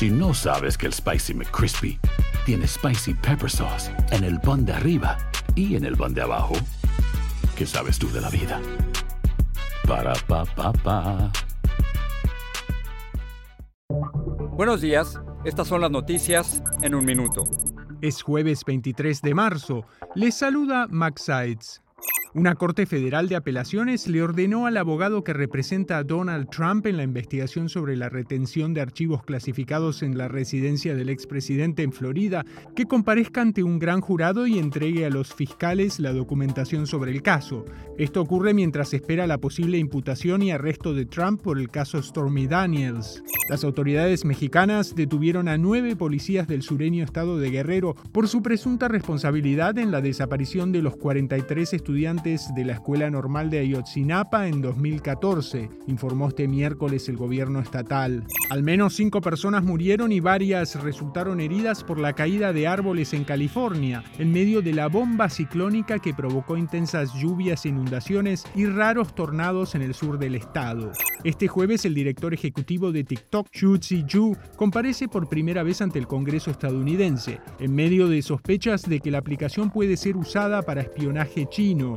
Si no sabes que el Spicy McCrispy tiene Spicy Pepper Sauce en el pan de arriba y en el pan de abajo, ¿qué sabes tú de la vida? Para, pa, pa, pa. Buenos días, estas son las noticias en un minuto. Es jueves 23 de marzo. Les saluda Max Sides. Una Corte Federal de Apelaciones le ordenó al abogado que representa a Donald Trump en la investigación sobre la retención de archivos clasificados en la residencia del expresidente en Florida que comparezca ante un gran jurado y entregue a los fiscales la documentación sobre el caso. Esto ocurre mientras espera la posible imputación y arresto de Trump por el caso Stormy Daniels. Las autoridades mexicanas detuvieron a nueve policías del sureño estado de Guerrero por su presunta responsabilidad en la desaparición de los 43 estudiantes de la Escuela Normal de Ayotzinapa en 2014, informó este miércoles el gobierno estatal. Al menos cinco personas murieron y varias resultaron heridas por la caída de árboles en California, en medio de la bomba ciclónica que provocó intensas lluvias, inundaciones y raros tornados en el sur del estado. Este jueves el director ejecutivo de TikTok, Xu Ziju, comparece por primera vez ante el Congreso estadounidense, en medio de sospechas de que la aplicación puede ser usada para espionaje chino.